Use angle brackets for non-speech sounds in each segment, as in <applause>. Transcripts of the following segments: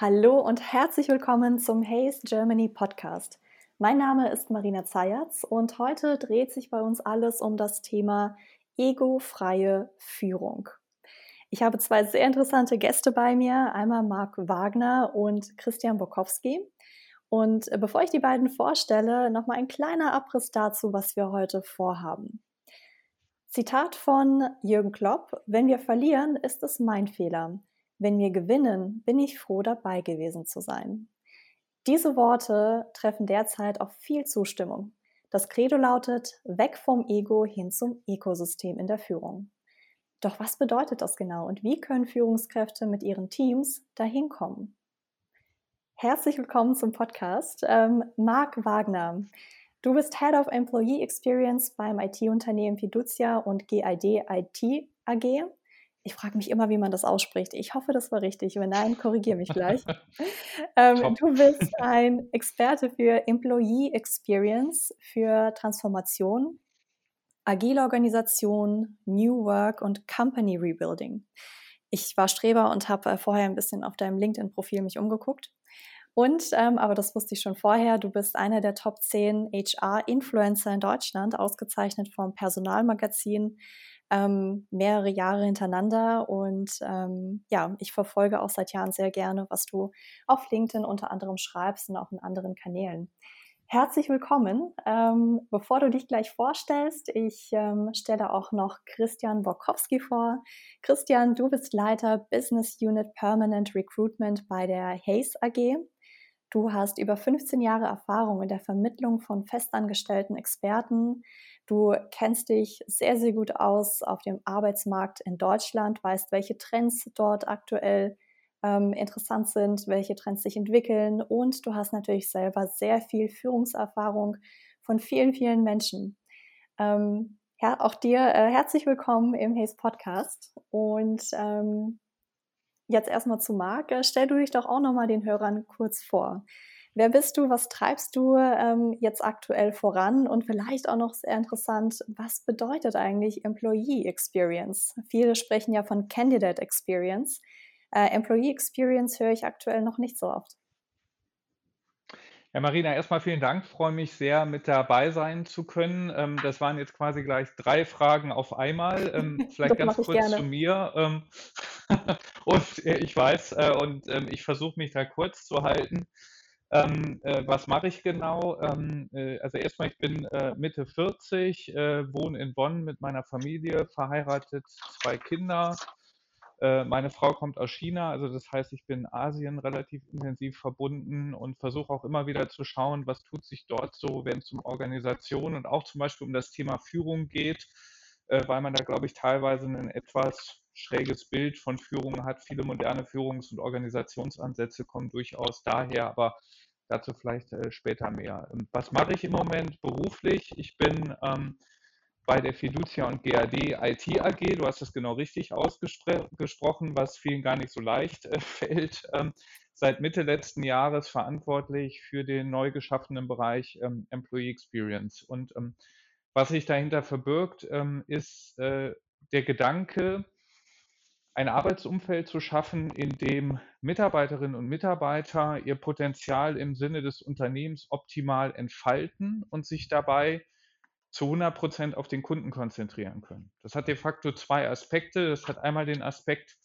Hallo und herzlich willkommen zum Haze Germany Podcast. Mein Name ist Marina Zayatz und heute dreht sich bei uns alles um das Thema egofreie Führung. Ich habe zwei sehr interessante Gäste bei mir, einmal Marc Wagner und Christian Bokowski. Und äh, bevor ich die beiden vorstelle, nochmal ein kleiner Abriss dazu, was wir heute vorhaben. Zitat von Jürgen Klopp, wenn wir verlieren, ist es mein Fehler. Wenn wir gewinnen, bin ich froh dabei gewesen zu sein. Diese Worte treffen derzeit auf viel Zustimmung. Das Credo lautet, weg vom Ego hin zum Ökosystem in der Führung. Doch was bedeutet das genau und wie können Führungskräfte mit ihren Teams dahin kommen? Herzlich willkommen zum Podcast. Ähm, Marc Wagner, du bist Head of Employee Experience beim IT-Unternehmen Fiducia und GID IT AG ich frage mich immer, wie man das ausspricht. Ich hoffe, das war richtig. Wenn nein, korrigiere mich gleich. <laughs> ähm, du bist ein Experte für Employee Experience, für Transformation, agile Organisation, New Work und Company Rebuilding. Ich war Streber und habe äh, vorher ein bisschen auf deinem LinkedIn-Profil mich umgeguckt. Und, ähm, aber das wusste ich schon vorher, du bist einer der Top 10 HR-Influencer in Deutschland, ausgezeichnet vom Personalmagazin ähm, mehrere Jahre hintereinander. Und ähm, ja, ich verfolge auch seit Jahren sehr gerne, was du auf LinkedIn unter anderem schreibst und auch in anderen Kanälen. Herzlich willkommen. Ähm, bevor du dich gleich vorstellst, ich ähm, stelle auch noch Christian Borkowski vor. Christian, du bist Leiter Business Unit Permanent Recruitment bei der Hayes AG. Du hast über 15 Jahre Erfahrung in der Vermittlung von festangestellten Experten, Du kennst dich sehr, sehr gut aus auf dem Arbeitsmarkt in Deutschland, weißt, welche Trends dort aktuell ähm, interessant sind, welche Trends sich entwickeln. Und du hast natürlich selber sehr viel Führungserfahrung von vielen, vielen Menschen. Ähm, ja, auch dir äh, herzlich willkommen im Haze Podcast. Und ähm, jetzt erstmal zu Marc. Äh, stell du dich doch auch nochmal den Hörern kurz vor. Wer bist du? Was treibst du ähm, jetzt aktuell voran? Und vielleicht auch noch sehr interessant, was bedeutet eigentlich Employee Experience? Viele sprechen ja von Candidate Experience. Äh, Employee Experience höre ich aktuell noch nicht so oft. Ja, Marina, erstmal vielen Dank. Ich freue mich sehr, mit dabei sein zu können. Ähm, das waren jetzt quasi gleich drei Fragen auf einmal. Ähm, <laughs> vielleicht ganz kurz gerne. zu mir. Und äh, ich weiß, äh, und ähm, ich versuche mich da kurz zu halten. Ähm, äh, was mache ich genau? Ähm, äh, also erstmal, ich bin äh, Mitte 40, äh, wohne in Bonn mit meiner Familie, verheiratet, zwei Kinder. Äh, meine Frau kommt aus China, also das heißt, ich bin in Asien relativ intensiv verbunden und versuche auch immer wieder zu schauen, was tut sich dort so, wenn es um Organisation und auch zum Beispiel um das Thema Führung geht, äh, weil man da, glaube ich, teilweise ein etwas schräges Bild von Führung hat. Viele moderne Führungs- und Organisationsansätze kommen durchaus daher, aber dazu vielleicht äh, später mehr. Ähm, was mache ich im Moment beruflich? Ich bin ähm, bei der Fiducia und GAD IT AG. Du hast es genau richtig ausgesprochen, was vielen gar nicht so leicht äh, <laughs> fällt. Ähm, seit Mitte letzten Jahres verantwortlich für den neu geschaffenen Bereich ähm, Employee Experience. Und ähm, was sich dahinter verbirgt, ähm, ist äh, der Gedanke, ein Arbeitsumfeld zu schaffen, in dem Mitarbeiterinnen und Mitarbeiter ihr Potenzial im Sinne des Unternehmens optimal entfalten und sich dabei zu 100 Prozent auf den Kunden konzentrieren können. Das hat de facto zwei Aspekte. Das hat einmal den Aspekt,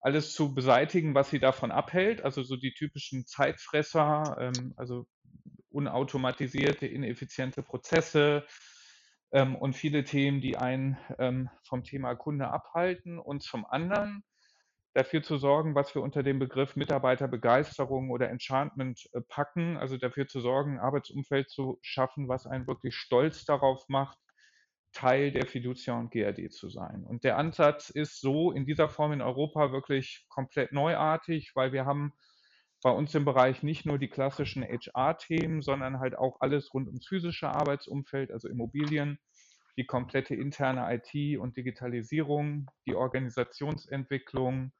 alles zu beseitigen, was sie davon abhält, also so die typischen Zeitfresser, ähm, also unautomatisierte, ineffiziente Prozesse, ähm, und viele Themen, die einen ähm, vom Thema Kunde abhalten und zum anderen dafür zu sorgen, was wir unter dem Begriff Mitarbeiterbegeisterung oder Enchantment äh, packen, also dafür zu sorgen, ein Arbeitsumfeld zu schaffen, was einen wirklich stolz darauf macht, Teil der Fiducia und GRD zu sein. Und der Ansatz ist so in dieser Form in Europa wirklich komplett neuartig, weil wir haben bei uns im Bereich nicht nur die klassischen HR-Themen, sondern halt auch alles rund ums physische Arbeitsumfeld, also Immobilien, die komplette interne IT und Digitalisierung, die Organisationsentwicklung,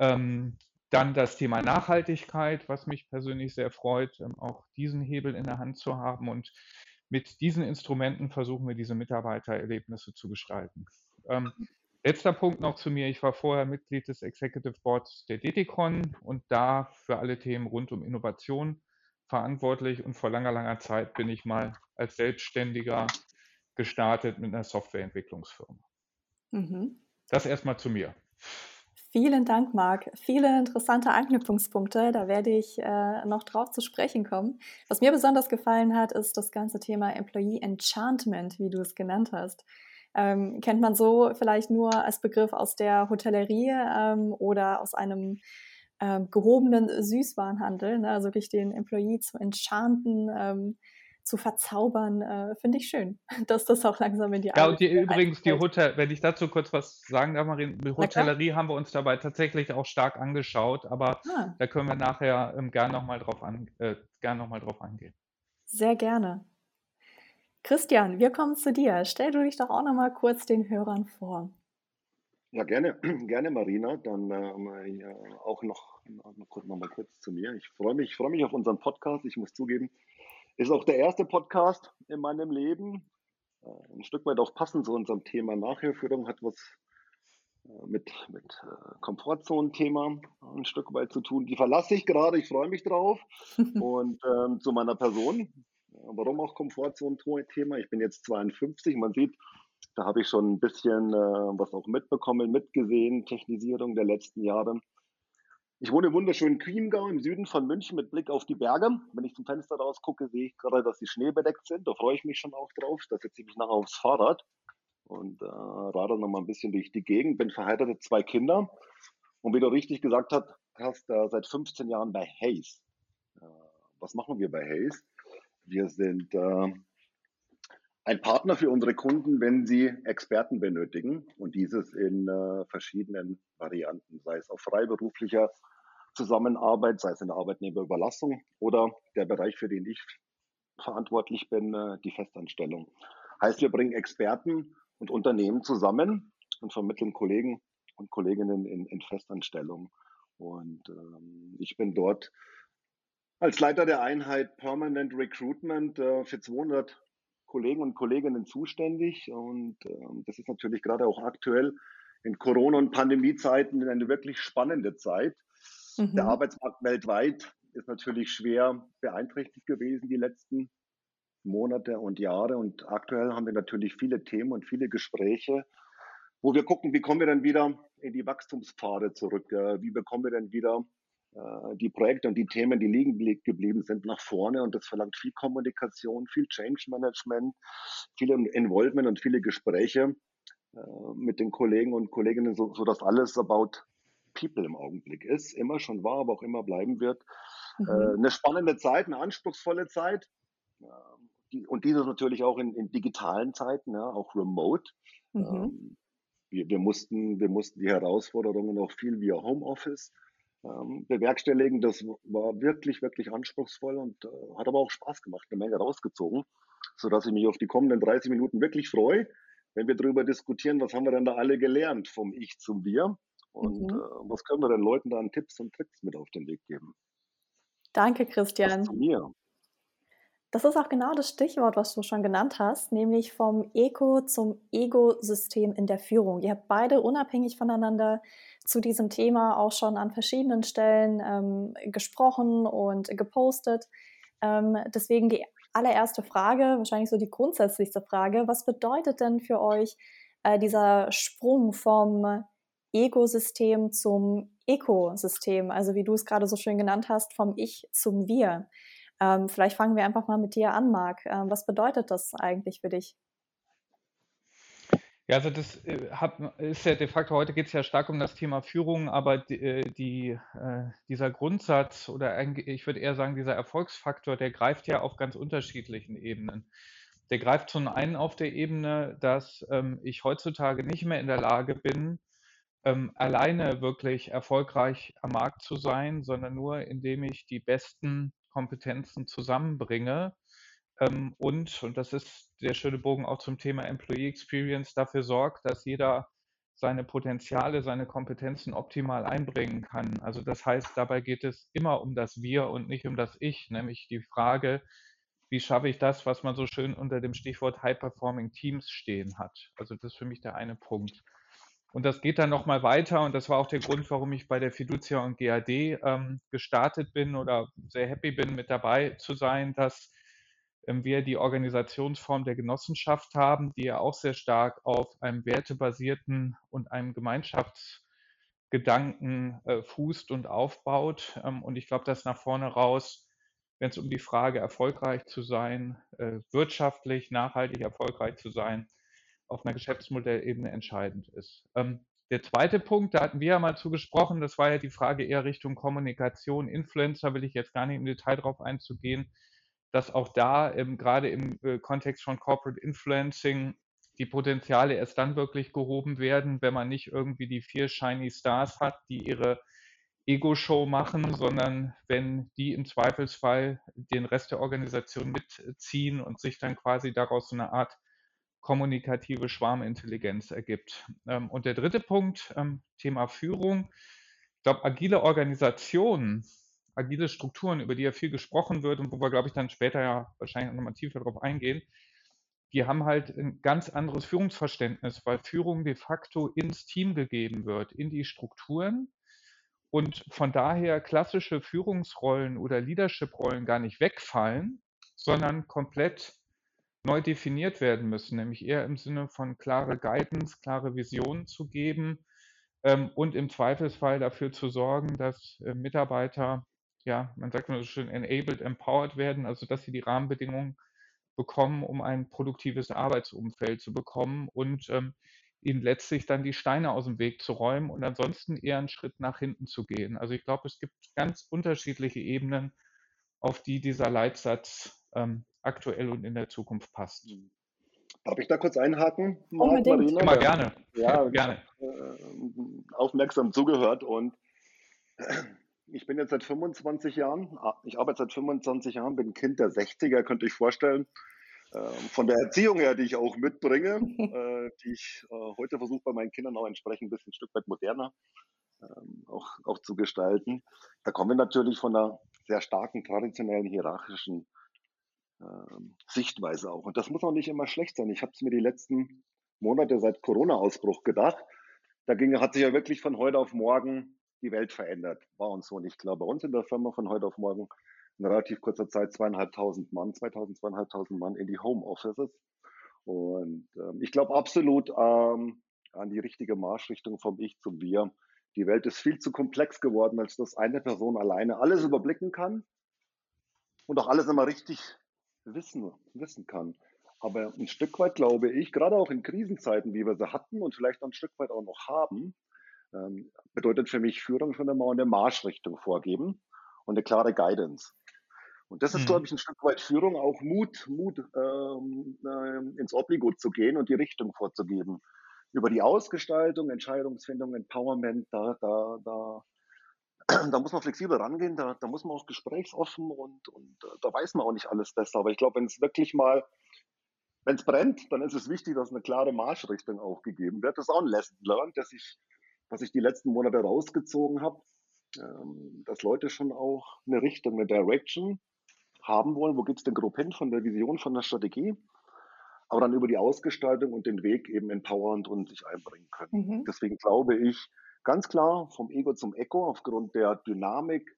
ähm, dann das Thema Nachhaltigkeit, was mich persönlich sehr freut, ähm, auch diesen Hebel in der Hand zu haben. Und mit diesen Instrumenten versuchen wir diese Mitarbeitererlebnisse zu gestalten. Ähm, Letzter Punkt noch zu mir. Ich war vorher Mitglied des Executive Boards der DTCon und da für alle Themen rund um Innovation verantwortlich. Und vor langer, langer Zeit bin ich mal als Selbstständiger gestartet mit einer Softwareentwicklungsfirma. Mhm. Das erstmal zu mir. Vielen Dank, Marc. Viele interessante Anknüpfungspunkte. Da werde ich äh, noch drauf zu sprechen kommen. Was mir besonders gefallen hat, ist das ganze Thema Employee Enchantment, wie du es genannt hast. Ähm, kennt man so vielleicht nur als Begriff aus der Hotellerie ähm, oder aus einem ähm, gehobenen Süßwarenhandel, ne? also wirklich den Employee zu enchanten, ähm, zu verzaubern, äh, finde ich schön, <laughs> dass das auch langsam in die Ja, und die, übrigens die Hotel, wenn ich dazu kurz was sagen darf, Marie, die Hotellerie haben wir uns dabei tatsächlich auch stark angeschaut, aber ah. da können wir nachher ähm, gern nochmal drauf, an, äh, gern noch drauf eingehen. Sehr gerne. Christian, wir kommen zu dir. Stell du dich doch auch nochmal kurz den Hörern vor. Ja, gerne, <clears throat> gerne, Marina. Dann äh, auch noch, noch, noch mal kurz zu mir. Ich freue mich, freue mich auf unseren Podcast. Ich muss zugeben, ist auch der erste Podcast in meinem Leben. Äh, ein Stück weit auch passend zu unserem Thema Nachhörführung, hat was äh, mit, mit äh, Komfortzone-Thema ein Stück weit zu tun. Die verlasse ich gerade, ich freue mich drauf. <laughs> Und ähm, zu meiner Person, warum auch Komfortzone-Thema? Ich bin jetzt 52, man sieht, da habe ich schon ein bisschen äh, was auch mitbekommen, mitgesehen, Technisierung der letzten Jahre. Ich wohne im wunderschönen Chiemgau im Süden von München mit Blick auf die Berge. Wenn ich zum Fenster rausgucke, sehe ich gerade, dass sie schneebedeckt sind. Da freue ich mich schon auch drauf. Da setze ich mich nachher aufs Fahrrad und äh, radel noch mal ein bisschen durch die Gegend. Bin verheiratet, zwei Kinder. Und wie du richtig gesagt hast, hast äh, seit 15 Jahren bei Hayes. Äh, was machen wir bei Hayes? Wir sind äh, ein Partner für unsere Kunden, wenn sie Experten benötigen und dieses in äh, verschiedenen Varianten, sei es auf freiberuflicher Zusammenarbeit, sei es in der Arbeitnehmerüberlassung oder der Bereich, für den ich verantwortlich bin, äh, die Festanstellung. Heißt, wir bringen Experten und Unternehmen zusammen und vermitteln Kollegen und Kolleginnen in, in Festanstellung. Und ähm, ich bin dort als Leiter der Einheit Permanent Recruitment äh, für 200 Kollegen und Kolleginnen zuständig. Und ähm, das ist natürlich gerade auch aktuell in Corona- und Pandemiezeiten eine wirklich spannende Zeit. Mhm. Der Arbeitsmarkt weltweit ist natürlich schwer beeinträchtigt gewesen die letzten Monate und Jahre. Und aktuell haben wir natürlich viele Themen und viele Gespräche, wo wir gucken, wie kommen wir denn wieder in die Wachstumspfade zurück? Äh, wie bekommen wir denn wieder die Projekte und die Themen, die liegen geblieben sind, nach vorne. Und das verlangt viel Kommunikation, viel Change Management, viel Involvement und viele Gespräche äh, mit den Kollegen und Kolleginnen, so, so dass alles about People im Augenblick ist. Immer schon war, aber auch immer bleiben wird. Mhm. Äh, eine spannende Zeit, eine anspruchsvolle Zeit. Und diese natürlich auch in, in digitalen Zeiten, ja, auch remote. Mhm. Ähm, wir, wir, mussten, wir mussten die Herausforderungen auch viel via Homeoffice ähm, bewerkstelligen. Das war wirklich, wirklich anspruchsvoll und äh, hat aber auch Spaß gemacht, eine Menge rausgezogen, sodass ich mich auf die kommenden 30 Minuten wirklich freue, wenn wir darüber diskutieren, was haben wir denn da alle gelernt vom Ich zum Wir und mhm. äh, was können wir den Leuten da an Tipps und Tricks mit auf den Weg geben. Danke, Christian. zu mir. Das ist auch genau das Stichwort, was du schon genannt hast, nämlich vom Eko zum Ego-System in der Führung. Ihr habt beide unabhängig voneinander zu diesem Thema auch schon an verschiedenen Stellen ähm, gesprochen und gepostet. Ähm, deswegen die allererste Frage, wahrscheinlich so die grundsätzlichste Frage, was bedeutet denn für euch äh, dieser Sprung vom Ego-System zum Ökosystem, also wie du es gerade so schön genannt hast, vom Ich zum Wir? Ähm, vielleicht fangen wir einfach mal mit dir an, Marc. Ähm, was bedeutet das eigentlich für dich? Ja, also das äh, ist ja de facto, heute geht es ja stark um das Thema Führung, aber die, äh, äh, dieser Grundsatz oder ich würde eher sagen, dieser Erfolgsfaktor, der greift ja auf ganz unterschiedlichen Ebenen. Der greift zum einen auf der Ebene, dass ähm, ich heutzutage nicht mehr in der Lage bin, ähm, alleine wirklich erfolgreich am Markt zu sein, sondern nur indem ich die besten Kompetenzen zusammenbringe ähm, und, und das ist der schöne Bogen auch zum Thema Employee Experience, dafür sorgt, dass jeder seine Potenziale, seine Kompetenzen optimal einbringen kann. Also das heißt, dabei geht es immer um das Wir und nicht um das Ich, nämlich die Frage, wie schaffe ich das, was man so schön unter dem Stichwort High-Performing Teams stehen hat. Also das ist für mich der eine Punkt. Und das geht dann nochmal weiter und das war auch der Grund, warum ich bei der Fiducia und GAD ähm, gestartet bin oder sehr happy bin, mit dabei zu sein, dass ähm, wir die Organisationsform der Genossenschaft haben, die ja auch sehr stark auf einem wertebasierten und einem Gemeinschaftsgedanken äh, fußt und aufbaut. Ähm, und ich glaube, dass nach vorne raus, wenn es um die Frage erfolgreich zu sein, äh, wirtschaftlich, nachhaltig erfolgreich zu sein, auf einer Geschäftsmodellebene entscheidend ist. Ähm, der zweite Punkt, da hatten wir ja mal zugesprochen, das war ja die Frage eher Richtung Kommunikation, Influencer, will ich jetzt gar nicht im Detail drauf einzugehen, dass auch da ähm, gerade im äh, Kontext von Corporate Influencing die Potenziale erst dann wirklich gehoben werden, wenn man nicht irgendwie die vier Shiny Stars hat, die ihre Ego-Show machen, sondern wenn die im Zweifelsfall den Rest der Organisation mitziehen und sich dann quasi daraus so eine Art kommunikative Schwarmintelligenz ergibt. Ähm, und der dritte Punkt, ähm, Thema Führung. Ich glaube, agile Organisationen, agile Strukturen, über die ja viel gesprochen wird und wo wir, glaube ich, dann später ja wahrscheinlich nochmal tiefer darauf eingehen, die haben halt ein ganz anderes Führungsverständnis, weil Führung de facto ins Team gegeben wird, in die Strukturen. Und von daher klassische Führungsrollen oder Leadership-Rollen gar nicht wegfallen, sondern komplett neu definiert werden müssen, nämlich eher im Sinne von klare Guidance, klare Visionen zu geben ähm, und im Zweifelsfall dafür zu sorgen, dass äh, Mitarbeiter, ja, man sagt so schön, enabled, empowered werden, also dass sie die Rahmenbedingungen bekommen, um ein produktives Arbeitsumfeld zu bekommen und ähm, ihnen letztlich dann die Steine aus dem Weg zu räumen und ansonsten eher einen Schritt nach hinten zu gehen. Also ich glaube, es gibt ganz unterschiedliche Ebenen, auf die dieser Leitsatz ähm, aktuell und in der Zukunft passt. Hm. Darf ich da kurz einhaken, Marc, Unbedingt. Marina? Immer gerne. Ja, <laughs> gerne. Äh, aufmerksam zugehört und <clears throat> ich bin jetzt seit 25 Jahren, ah, ich arbeite seit 25 Jahren, bin Kind der 60er, könnte ich vorstellen. Ähm, von der Erziehung her, die ich auch mitbringe, <laughs> äh, die ich äh, heute versuche bei meinen Kindern auch entsprechend ein bisschen ein Stück weit moderner ähm, auch, auch zu gestalten. Da kommen wir natürlich von einer sehr starken traditionellen hierarchischen Sichtweise auch. Und das muss auch nicht immer schlecht sein. Ich habe es mir die letzten Monate seit Corona-Ausbruch gedacht. Da ging, hat sich ja wirklich von heute auf morgen die Welt verändert. War uns so nicht klar. Bei uns in der Firma von heute auf morgen in relativ kurzer Zeit zweieinhalbtausend Mann, 2000, zweieinhalbtausend Mann in die Homeoffices. Und ähm, ich glaube absolut ähm, an die richtige Marschrichtung vom Ich zum Wir. Die Welt ist viel zu komplex geworden, als dass eine Person alleine alles überblicken kann und auch alles immer richtig wissen, wissen kann. Aber ein Stück weit glaube ich, gerade auch in Krisenzeiten, wie wir sie hatten und vielleicht ein Stück weit auch noch haben, ähm, bedeutet für mich Führung schon einmal eine Marschrichtung vorgeben und eine klare Guidance. Und das ist, mhm. glaube ich, ein Stück weit Führung, auch Mut, Mut ähm, äh, ins Obligo zu gehen und die Richtung vorzugeben. Über die Ausgestaltung, Entscheidungsfindung, Empowerment, da, da, da da muss man flexibel rangehen, da, da muss man auch gesprächsoffen und, und äh, da weiß man auch nicht alles besser. Aber ich glaube, wenn es wirklich mal, wenn es brennt, dann ist es wichtig, dass eine klare Marschrichtung auch gegeben wird. Das ist auch ein Lesson learned, dass ich, was ich die letzten Monate rausgezogen habe, ähm, dass Leute schon auch eine Richtung, eine Direction haben wollen. Wo geht es denn grob hin von der Vision, von der Strategie? Aber dann über die Ausgestaltung und den Weg eben empowernd und sich einbringen können. Mhm. Deswegen glaube ich, Ganz klar vom Ego zum Echo aufgrund der Dynamik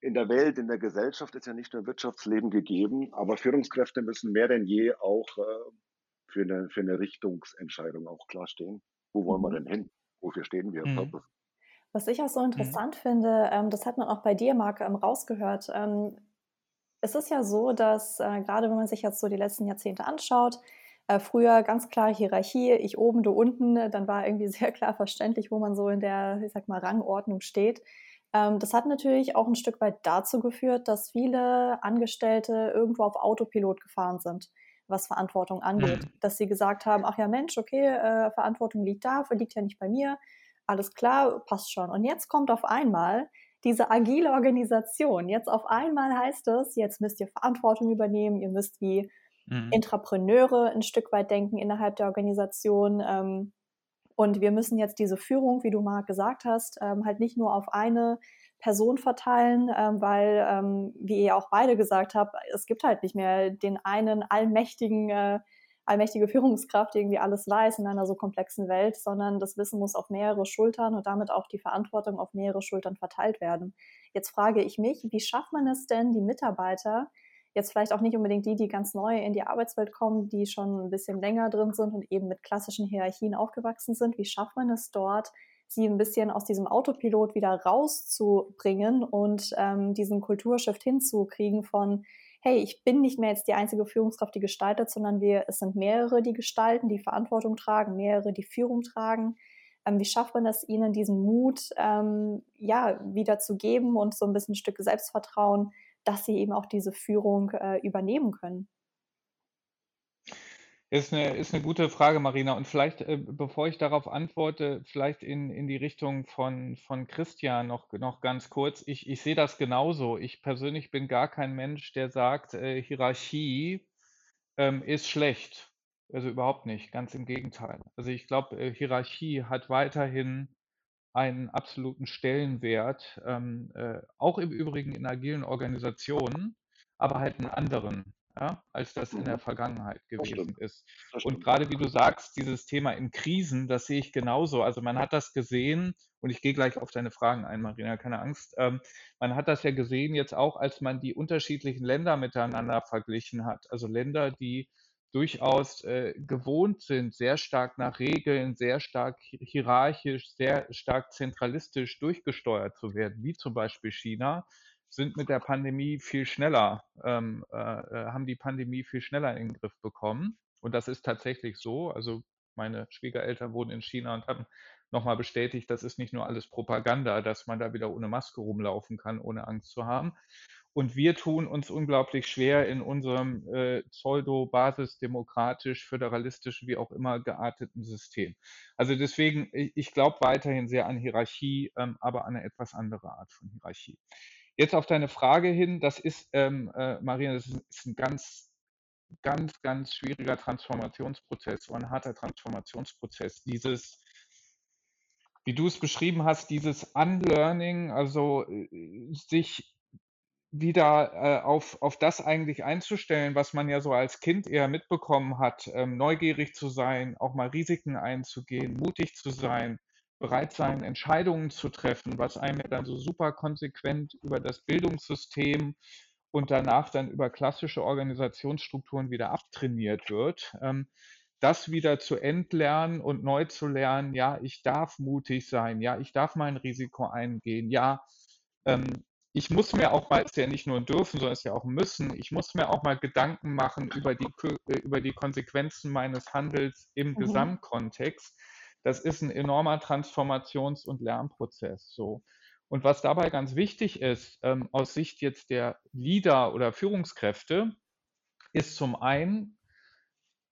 in der Welt, in der Gesellschaft ist ja nicht nur Wirtschaftsleben gegeben, aber Führungskräfte müssen mehr denn je auch äh, für, eine, für eine Richtungsentscheidung auch klar stehen. Wo wollen wir mhm. denn hin? Wofür stehen wir? Mhm. Was ich auch so mhm. interessant mhm. finde, ähm, das hat man auch bei dir, Marc, ähm, rausgehört. Ähm, es ist ja so, dass äh, gerade wenn man sich jetzt so die letzten Jahrzehnte anschaut, äh, früher ganz klar Hierarchie, ich oben, du unten, dann war irgendwie <laughs> sehr klar verständlich, wo man so in der, ich sag mal, Rangordnung steht. Ähm, das hat natürlich auch ein Stück weit dazu geführt, dass viele Angestellte irgendwo auf Autopilot gefahren sind, was Verantwortung angeht. Mhm. Dass sie gesagt haben, ach ja Mensch, okay, äh, Verantwortung liegt da, liegt ja nicht bei mir, alles klar, passt schon. Und jetzt kommt auf einmal diese agile Organisation. Jetzt auf einmal heißt es, jetzt müsst ihr Verantwortung übernehmen, ihr müsst wie mhm. Intrapreneure ein Stück weit denken innerhalb der Organisation. Ähm, und wir müssen jetzt diese Führung, wie du Marc gesagt hast, ähm, halt nicht nur auf eine Person verteilen, ähm, weil, ähm, wie ihr auch beide gesagt habt, es gibt halt nicht mehr den einen allmächtigen äh, allmächtige Führungskraft, die irgendwie alles weiß in einer so komplexen Welt, sondern das Wissen muss auf mehrere Schultern und damit auch die Verantwortung auf mehrere Schultern verteilt werden. Jetzt frage ich mich, wie schafft man es denn, die Mitarbeiter, jetzt vielleicht auch nicht unbedingt die, die ganz neu in die Arbeitswelt kommen, die schon ein bisschen länger drin sind und eben mit klassischen Hierarchien aufgewachsen sind, wie schafft man es dort, sie ein bisschen aus diesem Autopilot wieder rauszubringen und ähm, diesen Kulturshift hinzukriegen von, hey, ich bin nicht mehr jetzt die einzige Führungskraft, die gestaltet, sondern wir, es sind mehrere, die gestalten, die Verantwortung tragen, mehrere, die Führung tragen. Ähm, wie schafft man es, ihnen diesen Mut ähm, ja, wieder zu geben und so ein bisschen ein Stück Selbstvertrauen, dass sie eben auch diese Führung äh, übernehmen können? Ist eine, ist eine gute Frage, Marina. Und vielleicht, äh, bevor ich darauf antworte, vielleicht in, in die Richtung von, von Christian noch, noch ganz kurz. Ich, ich sehe das genauso. Ich persönlich bin gar kein Mensch, der sagt, äh, Hierarchie ähm, ist schlecht. Also überhaupt nicht, ganz im Gegenteil. Also ich glaube, äh, Hierarchie hat weiterhin einen absoluten Stellenwert, ähm, äh, auch im Übrigen in agilen Organisationen, aber halt einen anderen ja, als das in der mhm. Vergangenheit gewesen ist. Und gerade wie du sagst, dieses Thema in Krisen, das sehe ich genauso. Also man hat das gesehen, und ich gehe gleich auf deine Fragen ein, Marina, keine Angst. Ähm, man hat das ja gesehen jetzt auch, als man die unterschiedlichen Länder miteinander verglichen hat. Also Länder, die durchaus äh, gewohnt sind, sehr stark nach Regeln, sehr stark hierarchisch, sehr stark zentralistisch durchgesteuert zu werden, wie zum Beispiel China sind mit der Pandemie viel schneller, ähm, äh, äh, haben die Pandemie viel schneller in den Griff bekommen. Und das ist tatsächlich so. Also meine Schwiegereltern wohnen in China und haben nochmal bestätigt, das ist nicht nur alles Propaganda, dass man da wieder ohne Maske rumlaufen kann, ohne Angst zu haben. Und wir tun uns unglaublich schwer in unserem äh, pseudo-basisdemokratisch, föderalistisch, wie auch immer gearteten System. Also deswegen, ich, ich glaube weiterhin sehr an Hierarchie, ähm, aber an eine etwas andere Art von Hierarchie. Jetzt auf deine Frage hin, das ist, ähm, äh, Maria, das ist ein ganz, ganz, ganz schwieriger Transformationsprozess, so ein harter Transformationsprozess. Dieses, wie du es beschrieben hast, dieses Unlearning, also äh, sich wieder äh, auf, auf das eigentlich einzustellen, was man ja so als Kind eher mitbekommen hat, ähm, neugierig zu sein, auch mal Risiken einzugehen, mutig zu sein, bereit sein, Entscheidungen zu treffen, was einem dann so super konsequent über das Bildungssystem und danach dann über klassische Organisationsstrukturen wieder abtrainiert wird. Ähm, das wieder zu entlernen und neu zu lernen, ja, ich darf mutig sein, ja, ich darf mein Risiko eingehen, ja, ähm, ich muss mir auch mal, ist ja nicht nur dürfen, sondern ist ja auch müssen, ich muss mir auch mal Gedanken machen über die, über die Konsequenzen meines Handels im mhm. Gesamtkontext das ist ein enormer Transformations- und Lernprozess. So. Und was dabei ganz wichtig ist, ähm, aus Sicht jetzt der Leader oder Führungskräfte, ist zum einen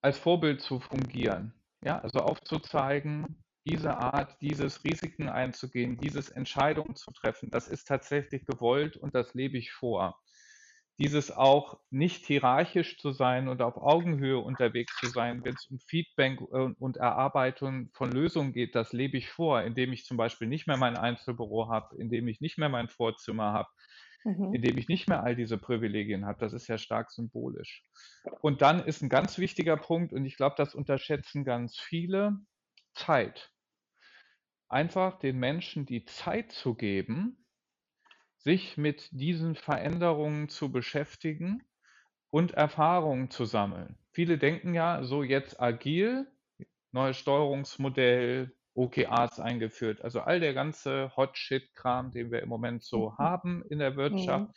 als Vorbild zu fungieren. Ja, also aufzuzeigen, diese Art, dieses Risiken einzugehen, dieses Entscheidungen zu treffen, das ist tatsächlich gewollt und das lebe ich vor dieses auch nicht hierarchisch zu sein und auf Augenhöhe unterwegs zu sein, wenn es um Feedback und Erarbeitung von Lösungen geht, das lebe ich vor, indem ich zum Beispiel nicht mehr mein Einzelbüro habe, indem ich nicht mehr mein Vorzimmer habe, mhm. indem ich nicht mehr all diese Privilegien habe. Das ist ja stark symbolisch. Und dann ist ein ganz wichtiger Punkt, und ich glaube, das unterschätzen ganz viele, Zeit. Einfach den Menschen die Zeit zu geben, sich mit diesen Veränderungen zu beschäftigen und Erfahrungen zu sammeln. Viele denken ja, so jetzt agil, neues Steuerungsmodell, OKRs eingeführt, also all der ganze Hot-Shit-Kram, den wir im Moment so mhm. haben in der Wirtschaft. Mhm.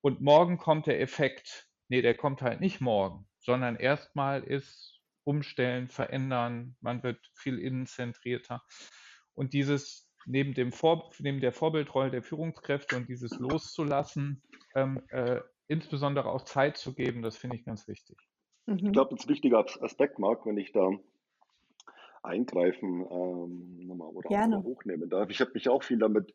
Und morgen kommt der Effekt. Nee, der kommt halt nicht morgen, sondern erstmal ist umstellen, verändern, man wird viel innenzentrierter. Und dieses neben, dem Vor neben der Vorbildrolle der Führungskräfte und dieses loszulassen, ähm, äh, insbesondere auch Zeit zu geben, das finde ich ganz wichtig. Mhm. Ich glaube, das ist ein wichtiger Aspekt, Marc, wenn ich da eingreifen ähm, oder, oder hochnehmen darf. Ich habe mich auch viel damit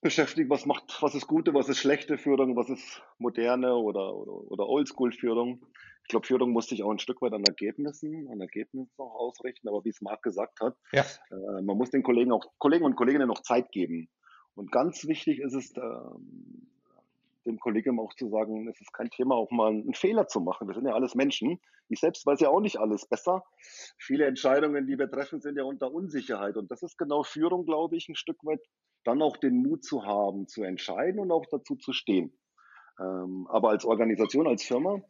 beschäftigt, was macht, was ist gute, was ist schlechte Führung, was ist moderne oder, oder, oder Oldschool-Führung ich glaube, Führung muss sich auch ein Stück weit an Ergebnissen, an Ergebnissen auch ausrichten. Aber wie es Marc gesagt hat, ja. äh, man muss den Kollegen auch, Kollegen und Kolleginnen noch Zeit geben. Und ganz wichtig ist es, äh, dem Kollegium auch zu sagen, es ist kein Thema, auch mal einen Fehler zu machen. Wir sind ja alles Menschen. Ich selbst weiß ja auch nicht alles besser. Viele Entscheidungen, die wir treffen, sind ja unter Unsicherheit. Und das ist genau Führung, glaube ich, ein Stück weit, dann auch den Mut zu haben, zu entscheiden und auch dazu zu stehen. Ähm, aber als Organisation, als Firma,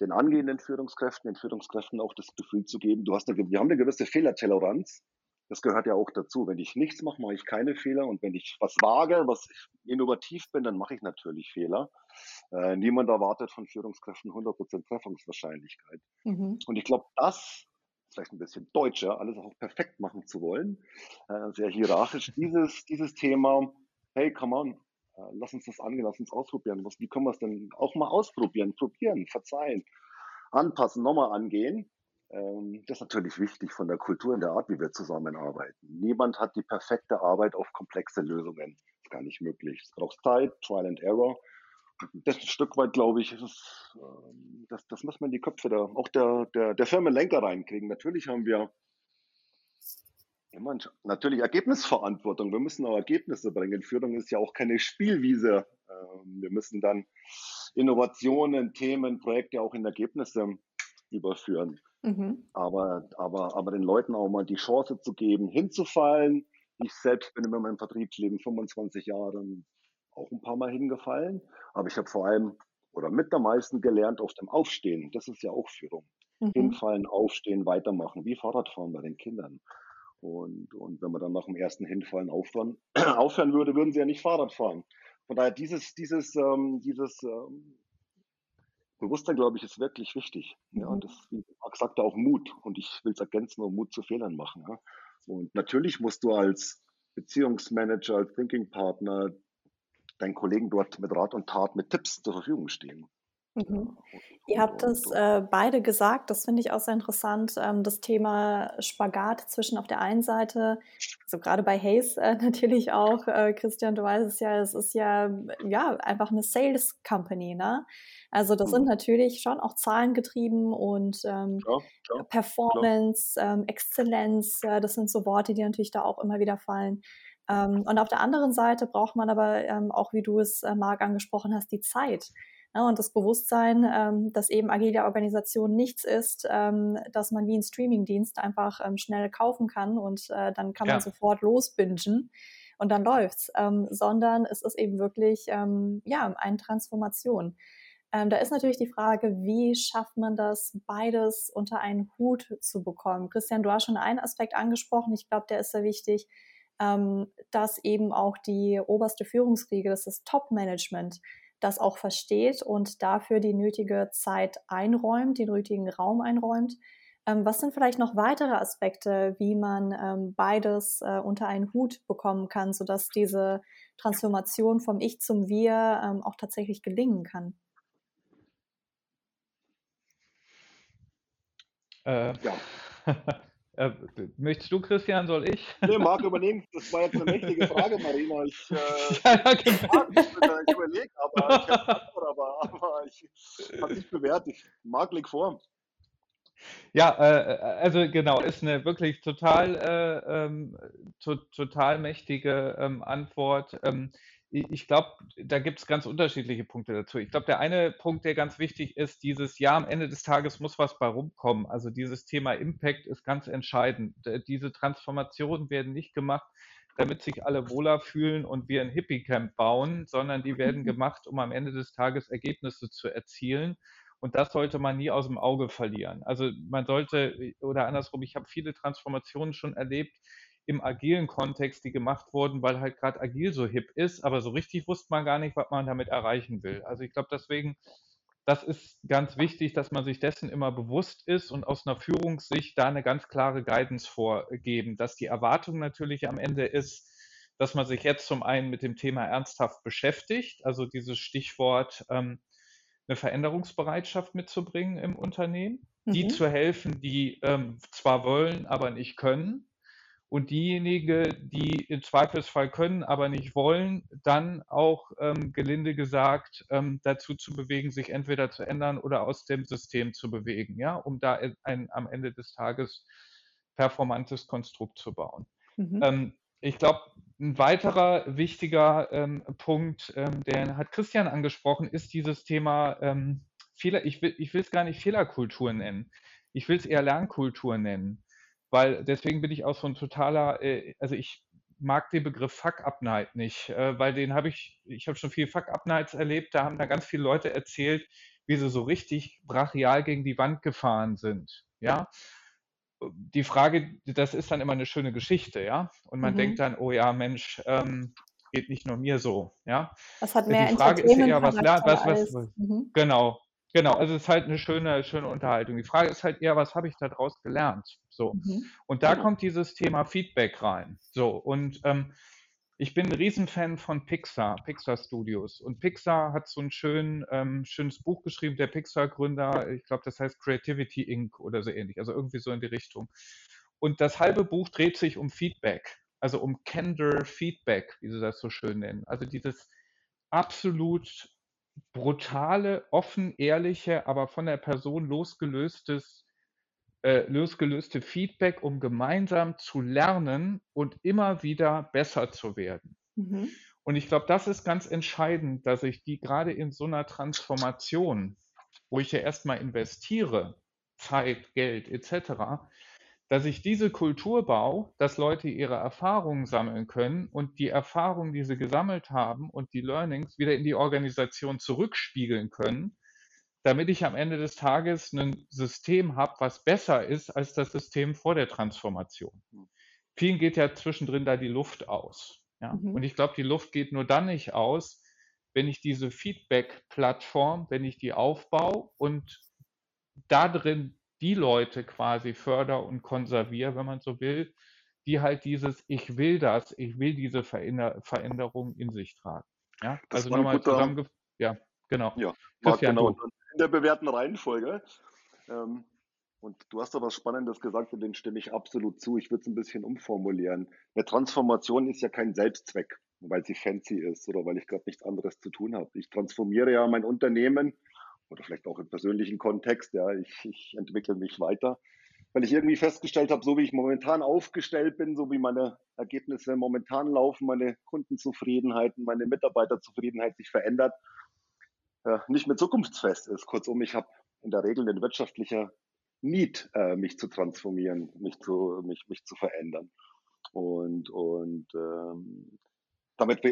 den angehenden Führungskräften, den Führungskräften auch das Gefühl zu geben, du hast eine, wir haben eine gewisse Fehlertoleranz. Das gehört ja auch dazu. Wenn ich nichts mache, mache ich keine Fehler. Und wenn ich was wage, was innovativ bin, dann mache ich natürlich Fehler. Äh, niemand erwartet von Führungskräften 100% Treffungswahrscheinlichkeit. Mhm. Und ich glaube, das vielleicht ein bisschen deutscher, alles auch perfekt machen zu wollen, äh, sehr hierarchisch, <laughs> dieses, dieses Thema, hey, come on, äh, lass uns das angehen, lass uns ausprobieren. Was, wie können wir es denn auch mal ausprobieren, probieren, verzeihen, anpassen, nochmal angehen. Ähm, das ist natürlich wichtig von der Kultur und der Art, wie wir zusammenarbeiten. Niemand hat die perfekte Arbeit auf komplexe Lösungen. Das ist gar nicht möglich. Es braucht Zeit, Trial and Error. Das ein Stück weit, glaube ich, ist, ähm, das, das muss man in die Köpfe der, auch der, der, der Firmenlenker reinkriegen. Natürlich haben wir immer natürlich Ergebnisverantwortung. Wir müssen auch Ergebnisse bringen. Führung ist ja auch keine Spielwiese. Ähm, wir müssen dann Innovationen, Themen, Projekte auch in Ergebnisse überführen. Mhm. Aber, aber, aber den Leuten auch mal die Chance zu geben, hinzufallen. Ich selbst bin in meinem Vertriebsleben 25 Jahre auch ein paar Mal hingefallen. Aber ich habe vor allem oder mit der meisten gelernt auf dem Aufstehen. Das ist ja auch Führung. Mhm. Hinfallen, aufstehen, weitermachen, wie Fahrradfahren bei den Kindern. Und, und wenn man dann nach dem ersten Hinfallen aufhören, <clears throat> aufhören würde, würden sie ja nicht Fahrrad fahren. Von daher dieses, dieses, ähm, dieses ähm, Bewusstsein, glaube ich, ist wirklich wichtig. Ja, und mhm. das, wie gesagt, auch Mut. Und ich will es ergänzen, um Mut zu Fehlern machen. Ja. Und natürlich musst du als Beziehungsmanager, als Thinking Partner deinen Kollegen dort mit Rat und Tat, mit Tipps zur Verfügung stehen. Mhm. Ihr habt das äh, beide gesagt, das finde ich auch sehr interessant, ähm, das Thema Spagat zwischen auf der einen Seite, also gerade bei Hayes äh, <laughs> natürlich auch, äh, Christian, du weißt es ja, es ist ja, ja einfach eine Sales Company, ne? Also das mhm. sind natürlich schon auch zahlengetrieben und ähm, klar, klar, Performance, klar. Ähm, Exzellenz, das sind so Worte, die natürlich da auch immer wieder fallen. Ähm, und auf der anderen Seite braucht man aber ähm, auch, wie du es, äh, Marc, angesprochen hast, die Zeit. Ja, und das Bewusstsein, ähm, dass eben agile Organisation nichts ist, ähm, dass man wie ein Streamingdienst einfach ähm, schnell kaufen kann und äh, dann kann ja. man sofort losbingen und dann läuft's, ähm, sondern es ist eben wirklich ja eine Transformation. Da ist natürlich die Frage, wie schafft man das, beides unter einen Hut zu bekommen? Christian, du hast schon einen Aspekt angesprochen. Ich glaube, der ist sehr wichtig, dass eben auch die oberste Führungsriege, das ist Top-Management, das auch versteht und dafür die nötige Zeit einräumt, den nötigen Raum einräumt. Ähm, was sind vielleicht noch weitere Aspekte, wie man ähm, beides äh, unter einen Hut bekommen kann, sodass diese Transformation vom Ich zum Wir ähm, auch tatsächlich gelingen kann? Äh, ja. <laughs> Äh, möchtest du, Christian, soll ich? Nee, Marc, übernehmen. Das war jetzt eine mächtige Frage, Marina. Ich, äh, <laughs> ja, genau. ich, ich überlege, aber ich habe aber, aber ich habe nicht bewährt. Ich, Marc, leg vor. Ja, äh, also genau, ist eine wirklich total, äh, ähm, to total mächtige ähm, Antwort. Ähm, ich glaube, da gibt es ganz unterschiedliche Punkte dazu. Ich glaube, der eine Punkt, der ganz wichtig ist, dieses Ja, am Ende des Tages muss was bei rumkommen. Also dieses Thema Impact ist ganz entscheidend. Diese Transformationen werden nicht gemacht, damit sich alle wohler fühlen und wir ein Hippie-Camp bauen, sondern die werden <laughs> gemacht, um am Ende des Tages Ergebnisse zu erzielen. Und das sollte man nie aus dem Auge verlieren. Also man sollte, oder andersrum, ich habe viele Transformationen schon erlebt, im agilen Kontext, die gemacht wurden, weil halt gerade agil so hip ist, aber so richtig wusste man gar nicht, was man damit erreichen will. Also ich glaube deswegen, das ist ganz wichtig, dass man sich dessen immer bewusst ist und aus einer Führungssicht da eine ganz klare Guidance vorgeben, dass die Erwartung natürlich am Ende ist, dass man sich jetzt zum einen mit dem Thema ernsthaft beschäftigt, also dieses Stichwort ähm, eine Veränderungsbereitschaft mitzubringen im Unternehmen, mhm. die zu helfen, die ähm, zwar wollen, aber nicht können und diejenigen, die im Zweifelsfall können, aber nicht wollen, dann auch ähm, gelinde gesagt ähm, dazu zu bewegen, sich entweder zu ändern oder aus dem System zu bewegen, ja, um da ein, am Ende des Tages performantes Konstrukt zu bauen. Mhm. Ähm, ich glaube, ein weiterer wichtiger ähm, Punkt, ähm, den hat Christian angesprochen, ist dieses Thema ähm, Fehler. Ich will, ich will es gar nicht Fehlerkultur nennen. Ich will es eher Lernkultur nennen, weil deswegen bin ich auch so ein totaler, äh, also ich mag den Begriff Fuck Up Night nicht, äh, weil den habe ich, ich habe schon viel Fuck Up Nights erlebt. Da haben da ganz viele Leute erzählt, wie sie so richtig brachial gegen die Wand gefahren sind. Ja, die Frage, das ist dann immer eine schöne Geschichte, ja. Und man mhm. denkt dann, oh ja, Mensch, ähm, geht nicht nur mir so, ja. Das hat mehr Die Frage ist eher, was lernt, was, was, was mhm. genau, genau. Also es ist halt eine schöne, schöne Unterhaltung. Die Frage ist halt eher, was habe ich daraus gelernt? So. Mhm. Und da kommt dieses Thema Feedback rein. So. Und ähm, ich bin ein Riesenfan von Pixar, Pixar Studios. Und Pixar hat so ein schön, ähm, schönes Buch geschrieben, der Pixar-Gründer, ich glaube, das heißt Creativity Inc. oder so ähnlich, also irgendwie so in die Richtung. Und das halbe Buch dreht sich um Feedback, also um Candor Feedback, wie sie das so schön nennen. Also dieses absolut brutale, offen, ehrliche, aber von der Person losgelöstes äh, losgelöste Feedback, um gemeinsam zu lernen und immer wieder besser zu werden. Mhm. Und ich glaube, das ist ganz entscheidend, dass ich die gerade in so einer Transformation, wo ich ja erstmal investiere, Zeit, Geld etc., dass ich diese Kultur baue, dass Leute ihre Erfahrungen sammeln können und die Erfahrungen, die sie gesammelt haben und die Learnings wieder in die Organisation zurückspiegeln können, damit ich am Ende des Tages ein System habe, was besser ist als das System vor der Transformation. Vielen geht ja zwischendrin da die Luft aus. Ja? Mhm. Und ich glaube, die Luft geht nur dann nicht aus, wenn ich diese Feedback-Plattform, wenn ich die aufbaue und da drin die Leute quasi förder und konserviere, wenn man so will, die halt dieses Ich will das, ich will diese Veränder Veränderung in sich tragen. Ja, das also nochmal zusammengefasst. Ja, genau. Ja, Christian, genau in der bewährten Reihenfolge. Ähm, und du hast da was Spannendes gesagt und dem stimme ich absolut zu. Ich würde es ein bisschen umformulieren. Eine Transformation ist ja kein Selbstzweck, weil sie fancy ist oder weil ich gerade nichts anderes zu tun habe. Ich transformiere ja mein Unternehmen oder vielleicht auch im persönlichen Kontext. Ja, ich, ich entwickle mich weiter, weil ich irgendwie festgestellt habe, so wie ich momentan aufgestellt bin, so wie meine Ergebnisse momentan laufen, meine Kundenzufriedenheit, meine Mitarbeiterzufriedenheit sich verändert äh, nicht mehr zukunftsfest ist. Kurzum, ich habe in der Regel den wirtschaftlicher Need, äh, mich zu transformieren, mich zu, mich, mich zu verändern. Und, und ähm, damit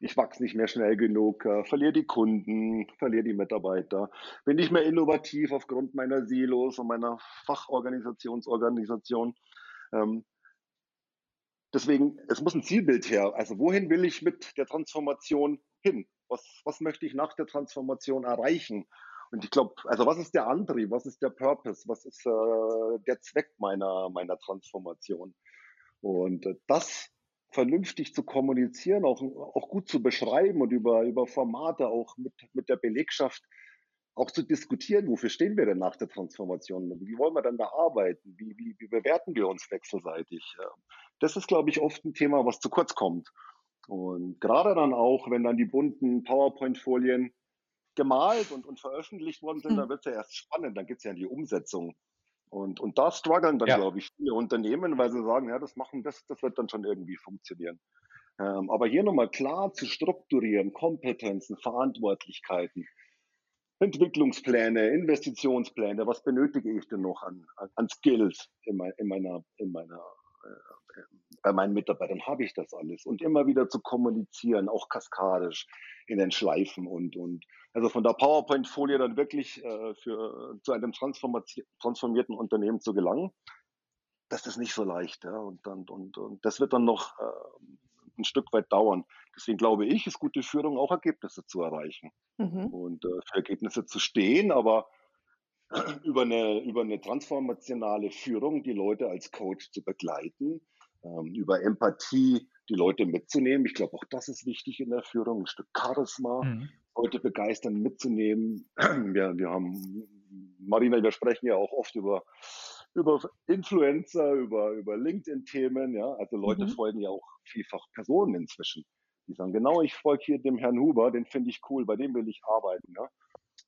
ich wachse nicht mehr schnell genug, äh, verliere die Kunden, verliere die Mitarbeiter, bin nicht mehr innovativ aufgrund meiner Silos und meiner Fachorganisationsorganisation. Ähm, deswegen, es muss ein Zielbild her. Also wohin will ich mit der Transformation hin? Was, was möchte ich nach der Transformation erreichen? Und ich glaube, also was ist der Antrieb, was ist der Purpose, was ist äh, der Zweck meiner, meiner Transformation? Und äh, das vernünftig zu kommunizieren, auch, auch gut zu beschreiben und über, über Formate auch mit, mit der Belegschaft auch zu diskutieren, wofür stehen wir denn nach der Transformation? Wie wollen wir denn da arbeiten? Wie, wie, wie bewerten wir uns wechselseitig? Das ist, glaube ich, oft ein Thema, was zu kurz kommt. Und gerade dann auch, wenn dann die bunten PowerPoint-Folien gemalt und, und veröffentlicht worden sind, mhm. dann wird es ja erst spannend, dann geht es ja in die Umsetzung. Und, und da strugglen dann, ja. glaube ich, viele Unternehmen, weil sie sagen, ja, das machen, das, das wird dann schon irgendwie funktionieren. Ähm, aber hier nochmal klar zu strukturieren, Kompetenzen, Verantwortlichkeiten, Entwicklungspläne, Investitionspläne, was benötige ich denn noch an, an Skills in, mein, in meiner, in meiner bei meinen Mitarbeitern habe ich das alles und immer wieder zu kommunizieren, auch kaskadisch in den Schleifen und, und also von der PowerPoint-Folie dann wirklich äh, für, zu einem transformierten Unternehmen zu gelangen, das ist nicht so leicht. Ja? Und, und, und, und das wird dann noch äh, ein Stück weit dauern. Deswegen glaube ich, ist gute Führung auch Ergebnisse zu erreichen mhm. und äh, für Ergebnisse zu stehen, aber über eine, über eine transformationale Führung die Leute als Coach zu begleiten, ähm, über Empathie die Leute mitzunehmen. Ich glaube, auch das ist wichtig in der Führung, ein Stück Charisma, mhm. Leute begeistern, mitzunehmen. <clears throat> Wir, wir haben, Marina, wir sprechen ja auch oft über, über Influencer, über, über LinkedIn-Themen, ja. Also Leute mhm. folgen ja auch vielfach Personen inzwischen. Die sagen, genau, ich folge hier dem Herrn Huber, den finde ich cool, bei dem will ich arbeiten, ja.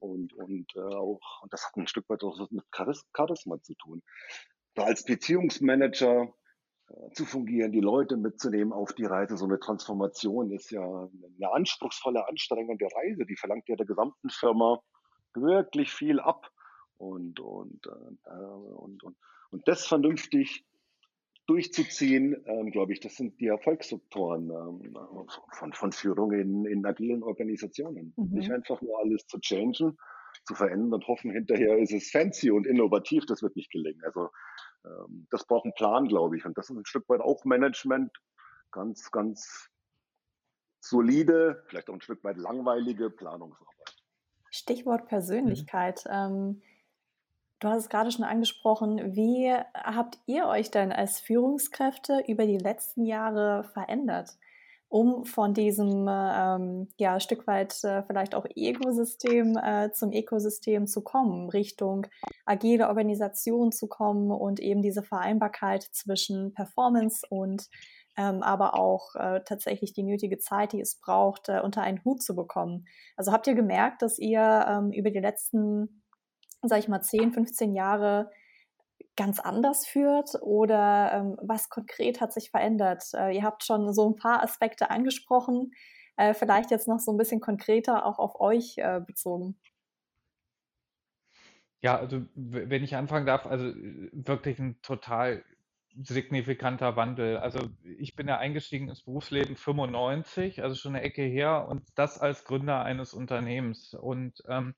Und, und äh, auch, und das hat ein Stück weit auch mit Charisma zu tun. Da als Beziehungsmanager äh, zu fungieren, die Leute mitzunehmen auf die Reise. So eine Transformation ist ja eine anspruchsvolle, anstrengende Reise. Die verlangt ja der gesamten Firma wirklich viel ab. Und, und, äh, und, und, und das vernünftig durchzuziehen, ähm, glaube ich, das sind die Erfolgsfaktoren ähm, von, von Führung in, in agilen Organisationen. Mhm. Nicht einfach nur alles zu changen, zu verändern und hoffen, hinterher ist es fancy und innovativ, das wird nicht gelingen. Also ähm, das braucht einen Plan, glaube ich. Und das ist ein Stück weit auch Management, ganz, ganz solide, vielleicht auch ein Stück weit langweilige Planungsarbeit. Stichwort Persönlichkeit. Mhm. Du hast es gerade schon angesprochen. Wie habt ihr euch denn als Führungskräfte über die letzten Jahre verändert? um von diesem ähm, ja, Stück weit äh, vielleicht auch Ecosystem äh, zum Ökosystem zu kommen, Richtung agile Organisation zu kommen und eben diese Vereinbarkeit zwischen Performance und ähm, aber auch äh, tatsächlich die nötige Zeit, die es braucht, äh, unter einen Hut zu bekommen. Also habt ihr gemerkt, dass ihr ähm, über die letzten, sag ich mal, 10, 15 Jahre ganz anders führt oder ähm, was konkret hat sich verändert? Äh, ihr habt schon so ein paar Aspekte angesprochen, äh, vielleicht jetzt noch so ein bisschen konkreter auch auf euch äh, bezogen. Ja, also wenn ich anfangen darf, also wirklich ein total signifikanter Wandel. Also ich bin ja eingestiegen ins Berufsleben 95, also schon eine Ecke her und das als Gründer eines Unternehmens. Und ähm,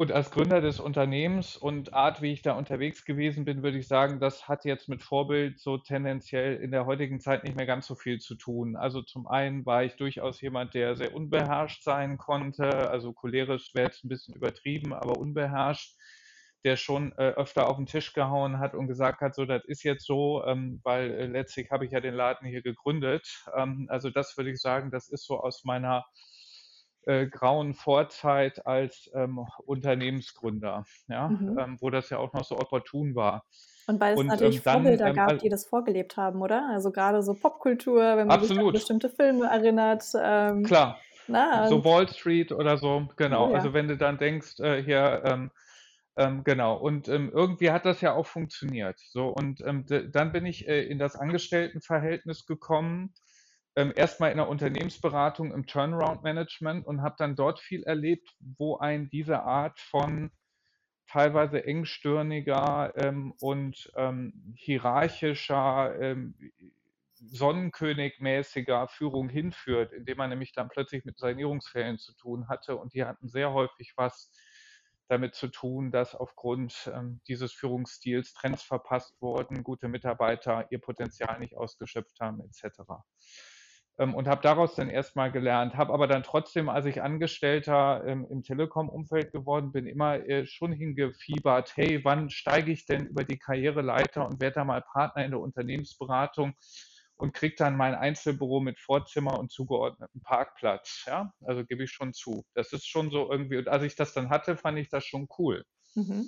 und als Gründer des Unternehmens und Art, wie ich da unterwegs gewesen bin, würde ich sagen, das hat jetzt mit Vorbild so tendenziell in der heutigen Zeit nicht mehr ganz so viel zu tun. Also zum einen war ich durchaus jemand, der sehr unbeherrscht sein konnte, also cholerisch wäre jetzt ein bisschen übertrieben, aber unbeherrscht, der schon äh, öfter auf den Tisch gehauen hat und gesagt hat, so, das ist jetzt so, ähm, weil äh, letztlich habe ich ja den Laden hier gegründet. Ähm, also das würde ich sagen, das ist so aus meiner äh, grauen Vorzeit als ähm, Unternehmensgründer, ja, mhm. ähm, wo das ja auch noch so opportun war. Und weil es und, natürlich ähm, dann, Vorbilder ähm, gab, die das vorgelebt haben, oder? Also gerade so Popkultur, wenn man absolut. sich an bestimmte Filme erinnert. Ähm, Klar. Na, so Wall Street oder so, genau. Oh, ja. Also wenn du dann denkst, äh, hier, ähm, genau, und irgendwie hat das ja auch funktioniert. So, und dann bin ich äh, in das Angestelltenverhältnis gekommen ähm, erstmal in der Unternehmensberatung im Turnaround-Management und habe dann dort viel erlebt, wo ein diese Art von teilweise engstirniger ähm, und ähm, hierarchischer, ähm, Sonnenkönig-mäßiger Führung hinführt, indem man nämlich dann plötzlich mit Sanierungsfällen zu tun hatte und die hatten sehr häufig was damit zu tun, dass aufgrund ähm, dieses Führungsstils Trends verpasst wurden, gute Mitarbeiter ihr Potenzial nicht ausgeschöpft haben, etc und habe daraus dann erstmal gelernt, habe aber dann trotzdem, als ich Angestellter ähm, im Telekom-Umfeld geworden bin, immer äh, schon hingefiebert, hey, wann steige ich denn über die Karriereleiter und werde da mal Partner in der Unternehmensberatung und kriege dann mein Einzelbüro mit Vorzimmer und zugeordneten Parkplatz. Ja, also gebe ich schon zu. Das ist schon so irgendwie, und als ich das dann hatte, fand ich das schon cool. Mhm.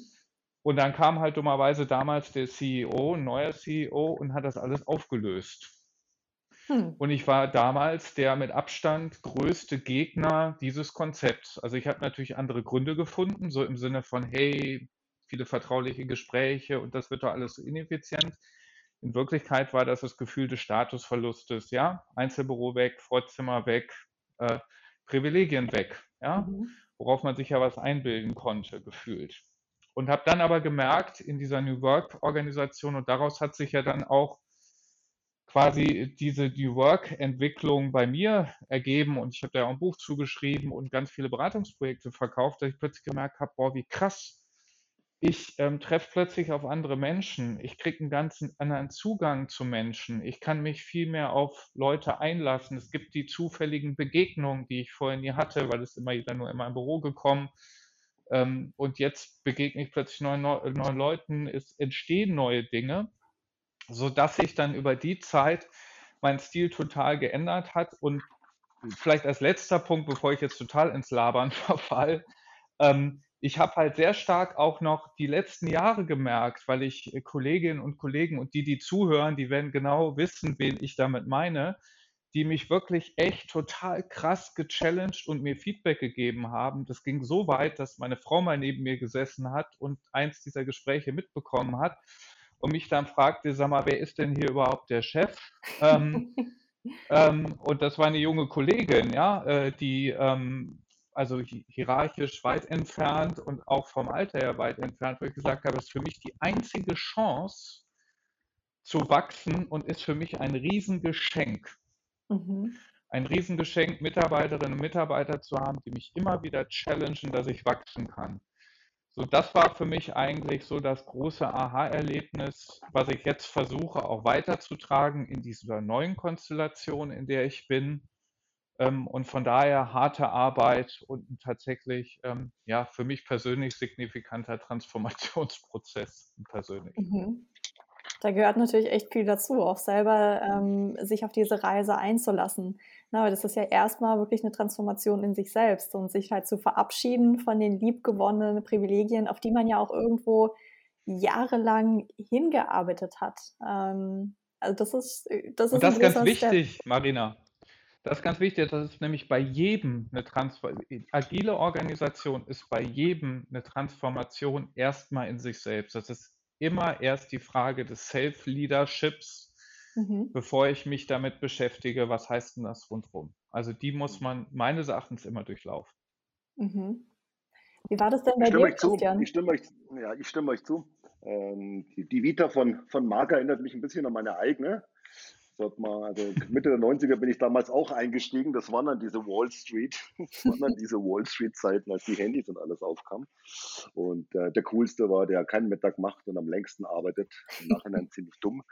Und dann kam halt dummerweise damals der CEO, ein neuer CEO, und hat das alles aufgelöst. Hm. Und ich war damals der mit Abstand größte Gegner dieses Konzepts. Also ich habe natürlich andere Gründe gefunden, so im Sinne von, hey, viele vertrauliche Gespräche und das wird doch alles so ineffizient. In Wirklichkeit war das das Gefühl des Statusverlustes, ja, Einzelbüro weg, Vorzimmer weg, äh, Privilegien weg, ja, mhm. worauf man sich ja was einbilden konnte, gefühlt. Und habe dann aber gemerkt in dieser New Work-Organisation und daraus hat sich ja dann auch quasi diese New Work-Entwicklung bei mir ergeben und ich habe da auch ein Buch zugeschrieben und ganz viele Beratungsprojekte verkauft, dass ich plötzlich gemerkt habe, boah, wie krass. Ich ähm, treffe plötzlich auf andere Menschen. Ich kriege einen ganz anderen Zugang zu Menschen. Ich kann mich viel mehr auf Leute einlassen. Es gibt die zufälligen Begegnungen, die ich vorher nie hatte, weil es immer jeder nur in mein Büro gekommen. Ähm, und jetzt begegne ich plötzlich neuen, neuen Leuten. Es entstehen neue Dinge so dass sich dann über die Zeit mein Stil total geändert hat. Und vielleicht als letzter Punkt, bevor ich jetzt total ins Labern <laughs> verfall, ähm, ich habe halt sehr stark auch noch die letzten Jahre gemerkt, weil ich Kolleginnen und Kollegen und die, die zuhören, die werden genau wissen, wen ich damit meine, die mich wirklich echt total krass gechallenged und mir Feedback gegeben haben. Das ging so weit, dass meine Frau mal neben mir gesessen hat und eins dieser Gespräche mitbekommen hat und mich dann fragte, sag mal, wer ist denn hier überhaupt der Chef? ähm, <laughs> ähm, und das war eine junge Kollegin, ja, äh, die ähm, also hierarchisch weit entfernt und auch vom Alter her weit entfernt, wo ich gesagt habe, das ist für mich die einzige Chance zu wachsen und ist für mich ein Riesengeschenk. Mhm. Ein Riesengeschenk, Mitarbeiterinnen und Mitarbeiter zu haben, die mich immer wieder challengen, dass ich wachsen kann. So, das war für mich eigentlich so das große Aha-Erlebnis, was ich jetzt versuche auch weiterzutragen in dieser neuen Konstellation, in der ich bin. Ähm, und von daher harte Arbeit und tatsächlich ähm, ja für mich persönlich signifikanter <laughs> Transformationsprozess persönlich. Mhm. Da gehört natürlich echt viel dazu, auch selber ähm, sich auf diese Reise einzulassen. Na, weil das ist ja erstmal wirklich eine Transformation in sich selbst und sich halt zu verabschieden von den liebgewonnenen Privilegien, auf die man ja auch irgendwo jahrelang hingearbeitet hat. Ähm, also das ist das ist und das ist ganz wichtig, Step. Marina. Das ist ganz wichtig, das ist nämlich bei jedem eine Transformation. Agile Organisation ist bei jedem eine Transformation erstmal in sich selbst. Das ist immer erst die Frage des Self-Leaderships, mhm. bevor ich mich damit beschäftige, was heißt denn das rundherum. Also die muss man meines Erachtens immer durchlaufen. Mhm. Wie war das denn bei dir, Christian? Ich stimme euch, ja, ich stimme euch zu. Ähm, die, die, Vita von, von Marc erinnert mich ein bisschen an meine eigene. Sag mal, also Mitte der 90er bin ich damals auch eingestiegen. Das waren dann diese Wall Street, <laughs> das waren dann diese Wall Street Zeiten, als die Handys und alles aufkamen. Und äh, der coolste war, der keinen Mittag macht und am längsten arbeitet. Im Nachhinein ziemlich dumm.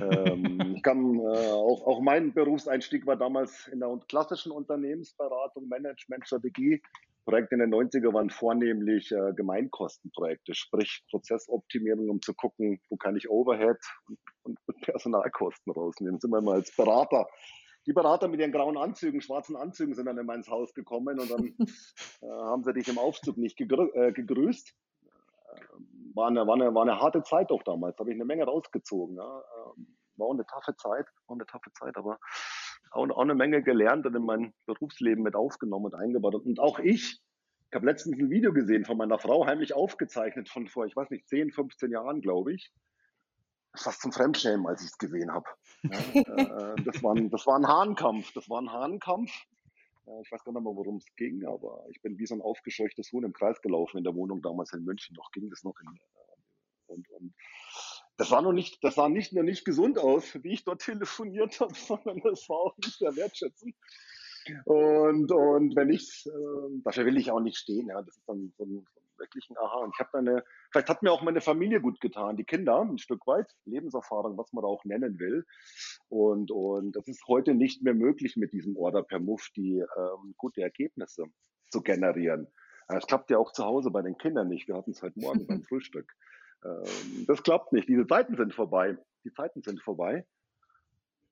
Ähm, ich kam, äh, auch, auch mein Berufseinstieg war damals in der klassischen Unternehmensberatung, Management, Strategie. Projekte in den 90er waren vornehmlich äh, Gemeinkostenprojekte, sprich Prozessoptimierung, um zu gucken, wo kann ich Overhead und, und, Personalkosten rausnehmen. Sind wir mal als Berater. Die Berater mit ihren grauen Anzügen, schwarzen Anzügen sind dann immer ins Haus gekommen und dann <laughs> äh, haben sie dich im Aufzug nicht gegrü äh, gegrüßt. Äh, war, eine, war, eine, war eine harte Zeit auch damals, habe ich eine Menge rausgezogen. Ja. Ähm, war auch eine taffe Zeit, war eine taffe Zeit, aber auch, auch eine Menge gelernt und in mein Berufsleben mit aufgenommen und eingebaut. Und auch ich, ich habe letztens ein Video gesehen von meiner Frau, heimlich aufgezeichnet von vor, ich weiß nicht, 10, 15 Jahren, glaube ich. Fast zum Fremdschämen, als ich es gesehen habe. Ja, äh, das, war ein, das war Hahnkampf. Das war ein Hahnkampf. Ich weiß gar nicht mehr, worum es ging, aber ich bin wie so ein aufgescheuchtes Huhn im Kreis gelaufen in der Wohnung damals in München. Noch ging das noch in, äh, und, und das sah noch nicht, das sah nicht nur nicht gesund aus, wie ich dort <laughs> telefoniert habe, sondern das war auch nicht sehr wertschätzend. Und, und wenn ich, äh, dafür will ich auch nicht stehen, ja, das ist dann so ein, so ein wirklich ein Aha. Und ich habe eine, vielleicht hat mir auch meine Familie gut getan, die Kinder ein Stück weit, Lebenserfahrung, was man da auch nennen will. Und, und das ist heute nicht mehr möglich mit diesem Order per Move, die ähm, gute Ergebnisse zu generieren. Es klappt ja auch zu Hause bei den Kindern nicht. Wir hatten es heute Morgen beim <laughs> Frühstück. Ähm, das klappt nicht. Diese Zeiten sind vorbei. Die Zeiten sind vorbei.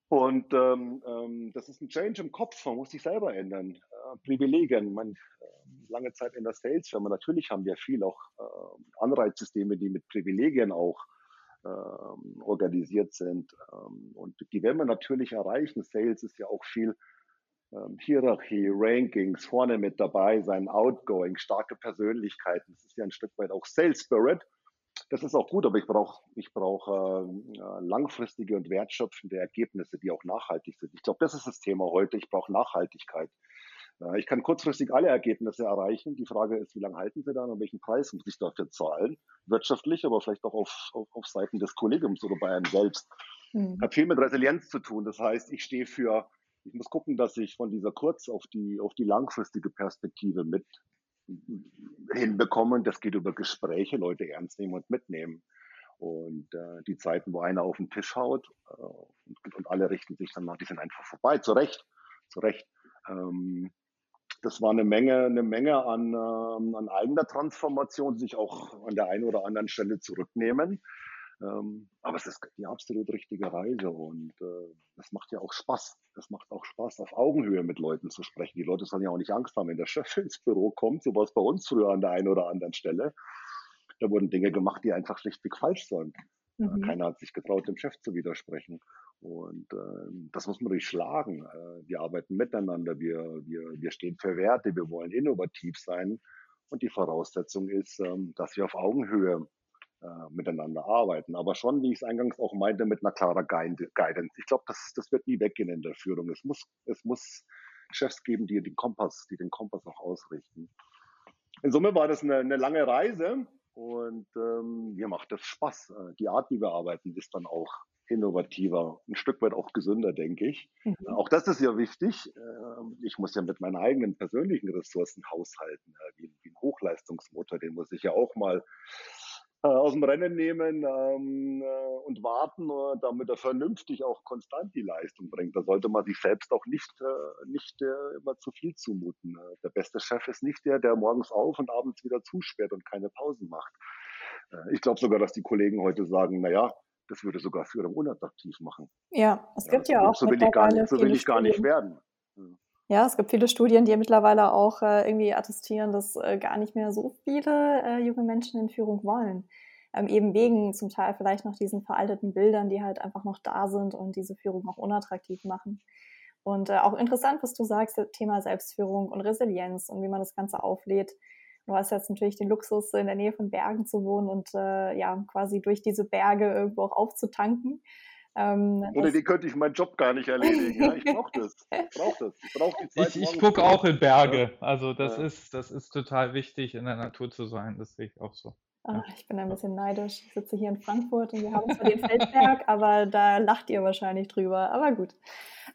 Und ähm, ähm, das ist ein Change im Kopf. Man muss sich selber ändern. Äh, Privilegien. Man, äh, lange Zeit in der Sales-Firma. Natürlich haben wir viel auch äh, Anreizsysteme, die mit Privilegien auch ähm, organisiert sind. Ähm, und die werden wir natürlich erreichen. Sales ist ja auch viel ähm, Hierarchie, Rankings, vorne mit dabei sein, Outgoing, starke Persönlichkeiten. Das ist ja ein Stück weit auch Sales Spirit das ist auch gut, aber ich brauche ich brauch, äh, langfristige und wertschöpfende Ergebnisse, die auch nachhaltig sind. Ich glaube, das ist das Thema heute. Ich brauche Nachhaltigkeit. Äh, ich kann kurzfristig alle Ergebnisse erreichen. Die Frage ist, wie lange halten sie dann und welchen Preis muss ich dafür zahlen? Wirtschaftlich, aber vielleicht auch auf, auf, auf Seiten des Kollegiums oder bei einem selbst. Mhm. Hat viel mit Resilienz zu tun. Das heißt, ich stehe für ich muss gucken, dass ich von dieser kurz auf die, auf die langfristige Perspektive mit, hinbekommen. Das geht über Gespräche, Leute ernst nehmen und mitnehmen. Und äh, die Zeiten, wo einer auf den Tisch haut äh, und, und, alle richten sich dann nach, die sind einfach vorbei. Zu Recht, zu Recht. Ähm, das war eine Menge, eine Menge an, ähm, an eigener Transformation, sich auch an der einen oder anderen Stelle zurücknehmen. Ähm, aber es ist die absolut richtige Reise und äh, das macht ja auch Spaß. Das macht auch Spaß, auf Augenhöhe mit Leuten zu sprechen. Die Leute sollen ja auch nicht Angst haben, wenn der Chef <laughs> ins Büro kommt, so was bei uns früher an der einen oder anderen Stelle. Da wurden Dinge gemacht, die einfach schlichtweg falsch sind. Mhm. Keiner hat sich getraut, dem Chef zu widersprechen. Und äh, das muss man durchschlagen. Äh, wir arbeiten miteinander, wir, wir, wir stehen für Werte, wir wollen innovativ sein. Und die Voraussetzung ist, ähm, dass wir auf Augenhöhe äh, miteinander arbeiten. Aber schon, wie ich es eingangs auch meinte, mit einer klaren Guidance. Ich glaube, das, das wird nie weggehen in der Führung. Es muss, es muss Chefs geben, die den Kompass, die den Kompass auch ausrichten. In Summe war das eine, eine lange Reise und ähm, mir macht das Spaß. Äh, die Art, wie wir arbeiten, ist dann auch innovativer, ein Stück weit auch gesünder, denke ich. Mhm. Auch das ist ja wichtig. Ähm, ich muss ja mit meinen eigenen persönlichen Ressourcen haushalten, wie ein Hochleistungsmotor, den muss ich ja auch mal äh, aus dem Rennen nehmen ähm, äh, und warten, äh, damit er vernünftig auch konstant die Leistung bringt. Da sollte man sich selbst auch nicht, äh, nicht äh, immer zu viel zumuten. Äh, der beste Chef ist nicht der, der morgens auf und abends wieder zusperrt und keine Pausen macht. ich glaube sogar, dass die Kollegen heute sagen, na ja, das würde sogar Führung unattraktiv machen. Ja, es gibt ja, ja auch. So will ich gar nicht, so will ich gar nicht werden. Ja, es gibt viele Studien, die mittlerweile auch äh, irgendwie attestieren, dass äh, gar nicht mehr so viele äh, junge Menschen in Führung wollen. Ähm, eben wegen zum Teil vielleicht noch diesen veralteten Bildern, die halt einfach noch da sind und diese Führung auch unattraktiv machen. Und äh, auch interessant, was du sagst, das Thema Selbstführung und Resilienz und wie man das Ganze auflädt. Du hast jetzt natürlich den Luxus, in der Nähe von Bergen zu wohnen und äh, ja, quasi durch diese Berge irgendwo auch aufzutanken. Ähm, Ohne die könnte ich meinen Job gar nicht erledigen. Ja, ich brauche das. Ich brauche das. Ich, brauch die Zeit ich, ich gucke auch in Berge. Also das, ja. ist, das ist total wichtig, in der Natur zu sein. Das sehe ich auch so. Ach, ich bin ein bisschen neidisch. Ich sitze hier in Frankfurt und wir haben zwar den Feldberg, <laughs> aber da lacht ihr wahrscheinlich drüber. Aber gut.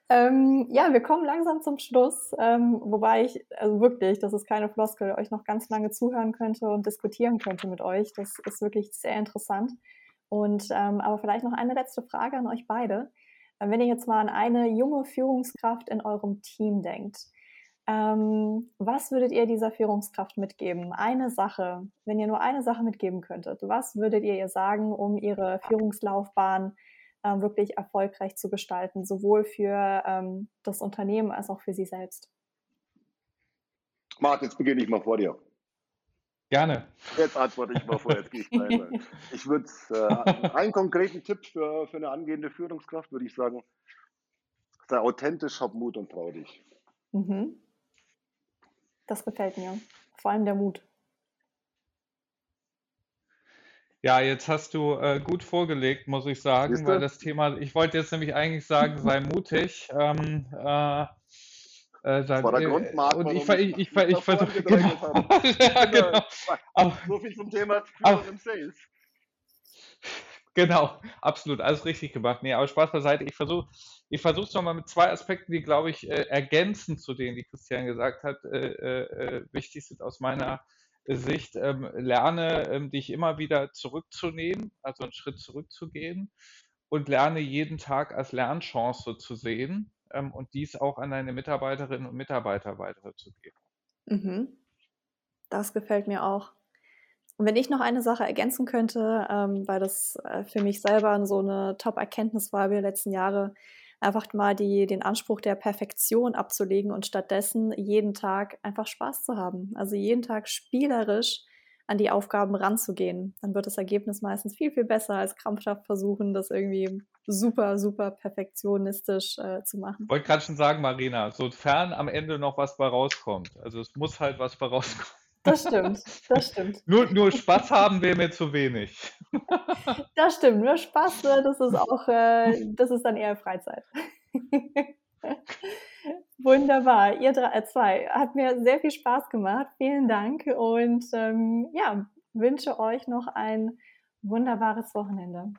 Ähm, ja, wir kommen langsam zum Schluss, ähm, wobei ich, also wirklich, das ist keine Floskel, euch noch ganz lange zuhören könnte und diskutieren könnte mit euch. Das ist wirklich sehr interessant. Und ähm, aber vielleicht noch eine letzte Frage an euch beide. Äh, wenn ihr jetzt mal an eine junge Führungskraft in eurem Team denkt, ähm, was würdet ihr dieser Führungskraft mitgeben? Eine Sache, wenn ihr nur eine Sache mitgeben könntet, was würdet ihr ihr sagen, um ihre Führungslaufbahn äh, wirklich erfolgreich zu gestalten, sowohl für ähm, das Unternehmen als auch für sie selbst? Marc, jetzt beginne ich mal vor dir. Gerne. Jetzt antworte ich mal vor, jetzt gehe ich weiter. <laughs> Ich würde äh, einen konkreten Tipp für, für eine angehende Führungskraft, würde ich sagen, sei authentisch, hab Mut und trau dich. Mhm. Das gefällt mir. Vor allem der Mut. Ja, jetzt hast du äh, gut vorgelegt, muss ich sagen, weil das Thema, ich wollte jetzt nämlich eigentlich sagen, sei mutig. Ähm, äh, äh, war der äh, Marc, und ich, ich, ich, ich versuche, genau. <laughs> ja, genau. Aber, so viel zum Thema Führung im Sales. Genau, absolut, alles richtig gemacht. Nee, aber Spaß beiseite. Ich versuche ich versuche es nochmal mit zwei Aspekten, die, glaube ich, äh, ergänzend zu denen, die Christian gesagt hat, äh, äh, wichtig sind aus meiner Sicht. Ähm, lerne, ähm, dich immer wieder zurückzunehmen, also einen Schritt zurückzugehen und lerne jeden Tag als Lernchance zu sehen ähm, und dies auch an deine Mitarbeiterinnen und Mitarbeiter weiterzugeben. Mhm. Das gefällt mir auch. Und wenn ich noch eine Sache ergänzen könnte, ähm, weil das äh, für mich selber so eine Top-Erkenntnis war über die letzten Jahre, einfach mal die, den Anspruch der Perfektion abzulegen und stattdessen jeden Tag einfach Spaß zu haben. Also jeden Tag spielerisch an die Aufgaben ranzugehen. Dann wird das Ergebnis meistens viel, viel besser als krampfhaft versuchen, das irgendwie super, super perfektionistisch äh, zu machen. Ich wollte gerade schon sagen, Marina, sofern am Ende noch was bei rauskommt. Also es muss halt was bei rauskommen. Das stimmt, das stimmt. <laughs> nur, nur Spaß haben wäre mir zu wenig. <laughs> das stimmt, nur Spaß, äh, das ist auch, äh, das ist dann eher Freizeit. <laughs> Wunderbar, ihr drei, äh, zwei. Hat mir sehr viel Spaß gemacht. Vielen Dank und ähm, ja, wünsche euch noch ein wunderbares Wochenende.